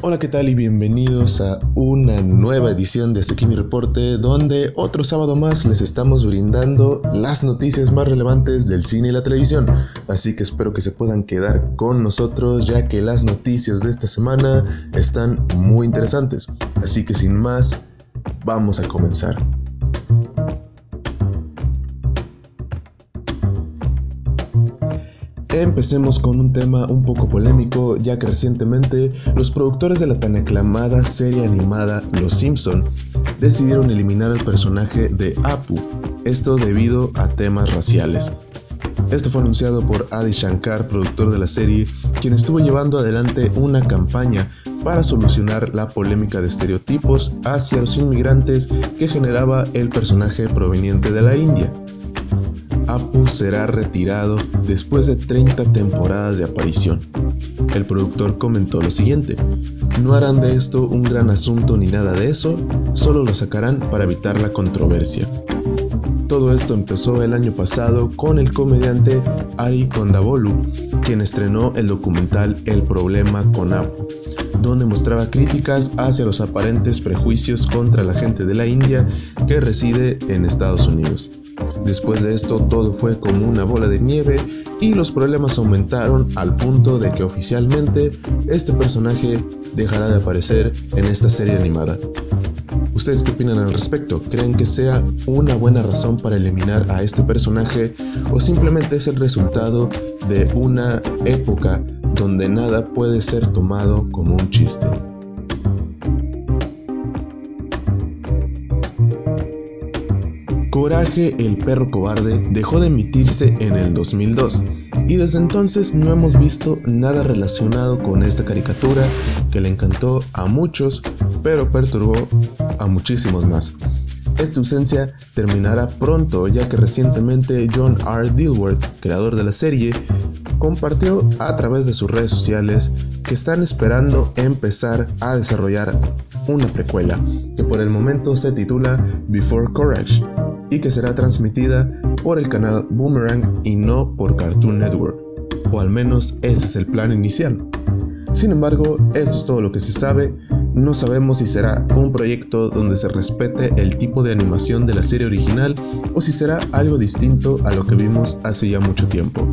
Hola, ¿qué tal? Y bienvenidos a una nueva edición de Sekimi Reporte, donde otro sábado más les estamos brindando las noticias más relevantes del cine y la televisión. Así que espero que se puedan quedar con nosotros, ya que las noticias de esta semana están muy interesantes. Así que sin más, vamos a comenzar. Empecemos con un tema un poco polémico, ya que recientemente los productores de la tan aclamada serie animada Los Simpson decidieron eliminar al personaje de Apu, esto debido a temas raciales. Esto fue anunciado por Adi Shankar, productor de la serie, quien estuvo llevando adelante una campaña para solucionar la polémica de estereotipos hacia los inmigrantes que generaba el personaje proveniente de la India. Apu será retirado después de 30 temporadas de aparición. El productor comentó lo siguiente, no harán de esto un gran asunto ni nada de eso, solo lo sacarán para evitar la controversia. Todo esto empezó el año pasado con el comediante Ari Kondabolu, quien estrenó el documental El problema con Apu, donde mostraba críticas hacia los aparentes prejuicios contra la gente de la India que reside en Estados Unidos. Después de esto todo fue como una bola de nieve y los problemas aumentaron al punto de que oficialmente este personaje dejará de aparecer en esta serie animada. ¿Ustedes qué opinan al respecto? ¿Creen que sea una buena razón para eliminar a este personaje o simplemente es el resultado de una época donde nada puede ser tomado como un chiste? Coraje el perro cobarde dejó de emitirse en el 2002 y desde entonces no hemos visto nada relacionado con esta caricatura que le encantó a muchos pero perturbó a muchísimos más. Esta ausencia terminará pronto ya que recientemente John R. Dilworth, creador de la serie, compartió a través de sus redes sociales que están esperando empezar a desarrollar una precuela que por el momento se titula Before Courage y que será transmitida por el canal Boomerang y no por Cartoon Network, o al menos ese es el plan inicial. Sin embargo, esto es todo lo que se sabe, no sabemos si será un proyecto donde se respete el tipo de animación de la serie original o si será algo distinto a lo que vimos hace ya mucho tiempo.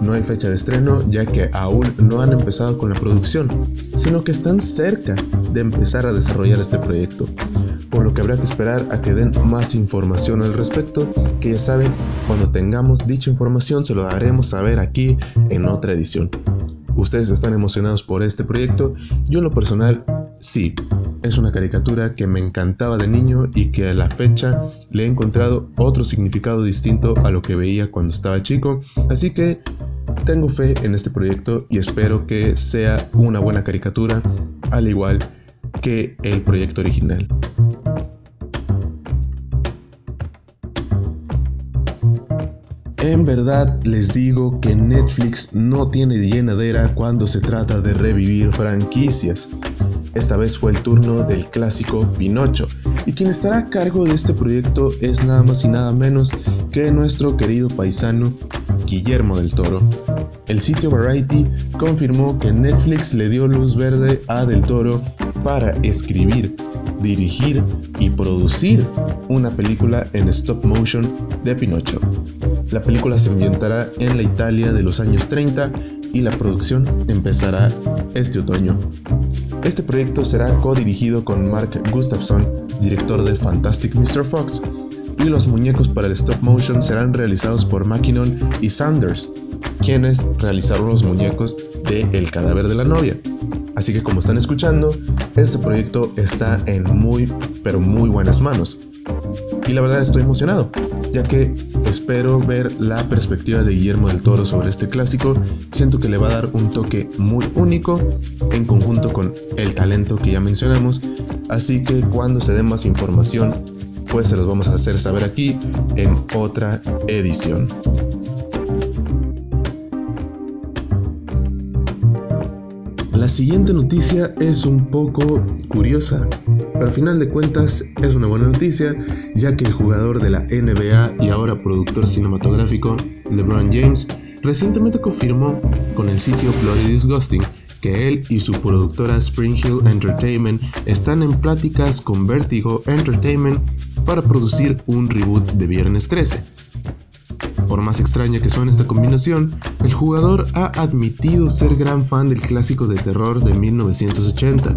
No hay fecha de estreno ya que aún no han empezado con la producción, sino que están cerca de empezar a desarrollar este proyecto por lo que habrá que esperar a que den más información al respecto, que ya saben, cuando tengamos dicha información se lo daremos a ver aquí en otra edición. ¿Ustedes están emocionados por este proyecto? Yo en lo personal, sí. Es una caricatura que me encantaba de niño y que a la fecha le he encontrado otro significado distinto a lo que veía cuando estaba chico, así que tengo fe en este proyecto y espero que sea una buena caricatura, al igual que el proyecto original. En verdad les digo que Netflix no tiene llenadera cuando se trata de revivir franquicias. Esta vez fue el turno del clásico Pinocho, y quien estará a cargo de este proyecto es nada más y nada menos que nuestro querido paisano Guillermo del Toro. El sitio Variety confirmó que Netflix le dio luz verde a Del Toro para escribir, dirigir y producir una película en stop motion de Pinocho. La película se ambientará en la Italia de los años 30 y la producción empezará este otoño. Este proyecto será co-dirigido con Mark Gustafson, director de Fantastic Mr. Fox, y los muñecos para el stop motion serán realizados por Mackinnon y Sanders, quienes realizaron los muñecos de El cadáver de la novia. Así que como están escuchando, este proyecto está en muy, pero muy buenas manos. Y la verdad estoy emocionado, ya que espero ver la perspectiva de Guillermo del Toro sobre este clásico. Siento que le va a dar un toque muy único en conjunto con el talento que ya mencionamos. Así que cuando se dé más información, pues se los vamos a hacer saber aquí en otra edición. La siguiente noticia es un poco curiosa, pero al final de cuentas es una buena noticia, ya que el jugador de la NBA y ahora productor cinematográfico LeBron James recientemente confirmó con el sitio Bloody Disgusting que él y su productora Spring Hill Entertainment están en pláticas con Vertigo Entertainment para producir un reboot de Viernes 13. Por más extraña que suene esta combinación, el jugador ha admitido ser gran fan del clásico de terror de 1980.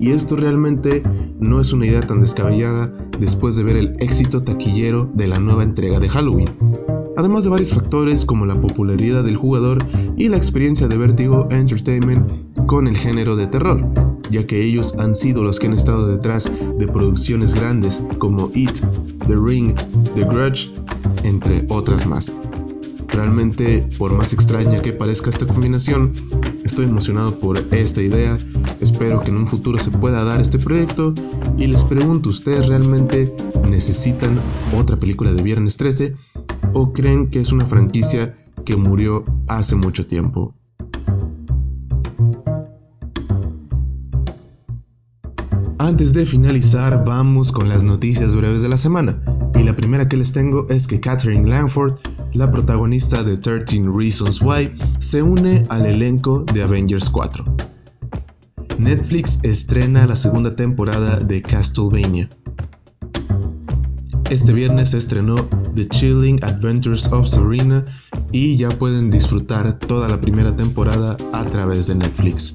Y esto realmente no es una idea tan descabellada después de ver el éxito taquillero de la nueva entrega de Halloween. Además de varios factores como la popularidad del jugador y la experiencia de Vertigo Entertainment con el género de terror, ya que ellos han sido los que han estado detrás de producciones grandes como It, The Ring, The Grudge, entre otras más. Realmente, por más extraña que parezca esta combinación, estoy emocionado por esta idea, espero que en un futuro se pueda dar este proyecto y les pregunto, ¿ustedes realmente necesitan otra película de Viernes 13 o creen que es una franquicia que murió hace mucho tiempo? Antes de finalizar, vamos con las noticias breves de la semana. Y la primera que les tengo es que Catherine Langford, la protagonista de 13 Reasons Why, se une al elenco de Avengers 4. Netflix estrena la segunda temporada de Castlevania. Este viernes se estrenó The Chilling Adventures of Serena y ya pueden disfrutar toda la primera temporada a través de Netflix.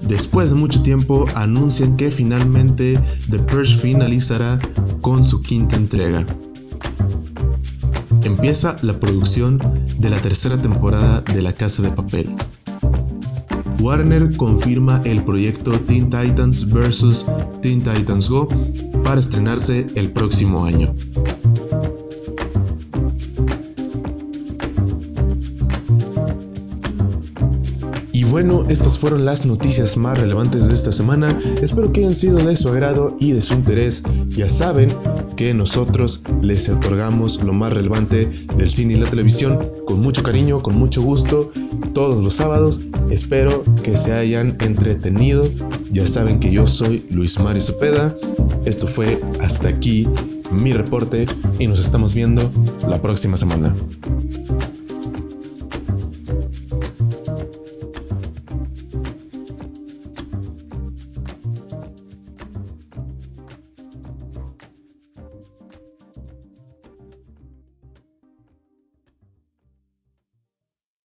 Después de mucho tiempo anuncian que finalmente The Purge finalizará con su quinta entrega. Empieza la producción de la tercera temporada de La Casa de Papel. Warner confirma el proyecto Teen Titans vs. Teen Titans Go para estrenarse el próximo año. Bueno, estas fueron las noticias más relevantes de esta semana. Espero que hayan sido de su agrado y de su interés. Ya saben que nosotros les otorgamos lo más relevante del cine y la televisión con mucho cariño, con mucho gusto, todos los sábados. Espero que se hayan entretenido. Ya saben que yo soy Luis Mario Cepeda. Esto fue hasta aquí mi reporte y nos estamos viendo la próxima semana.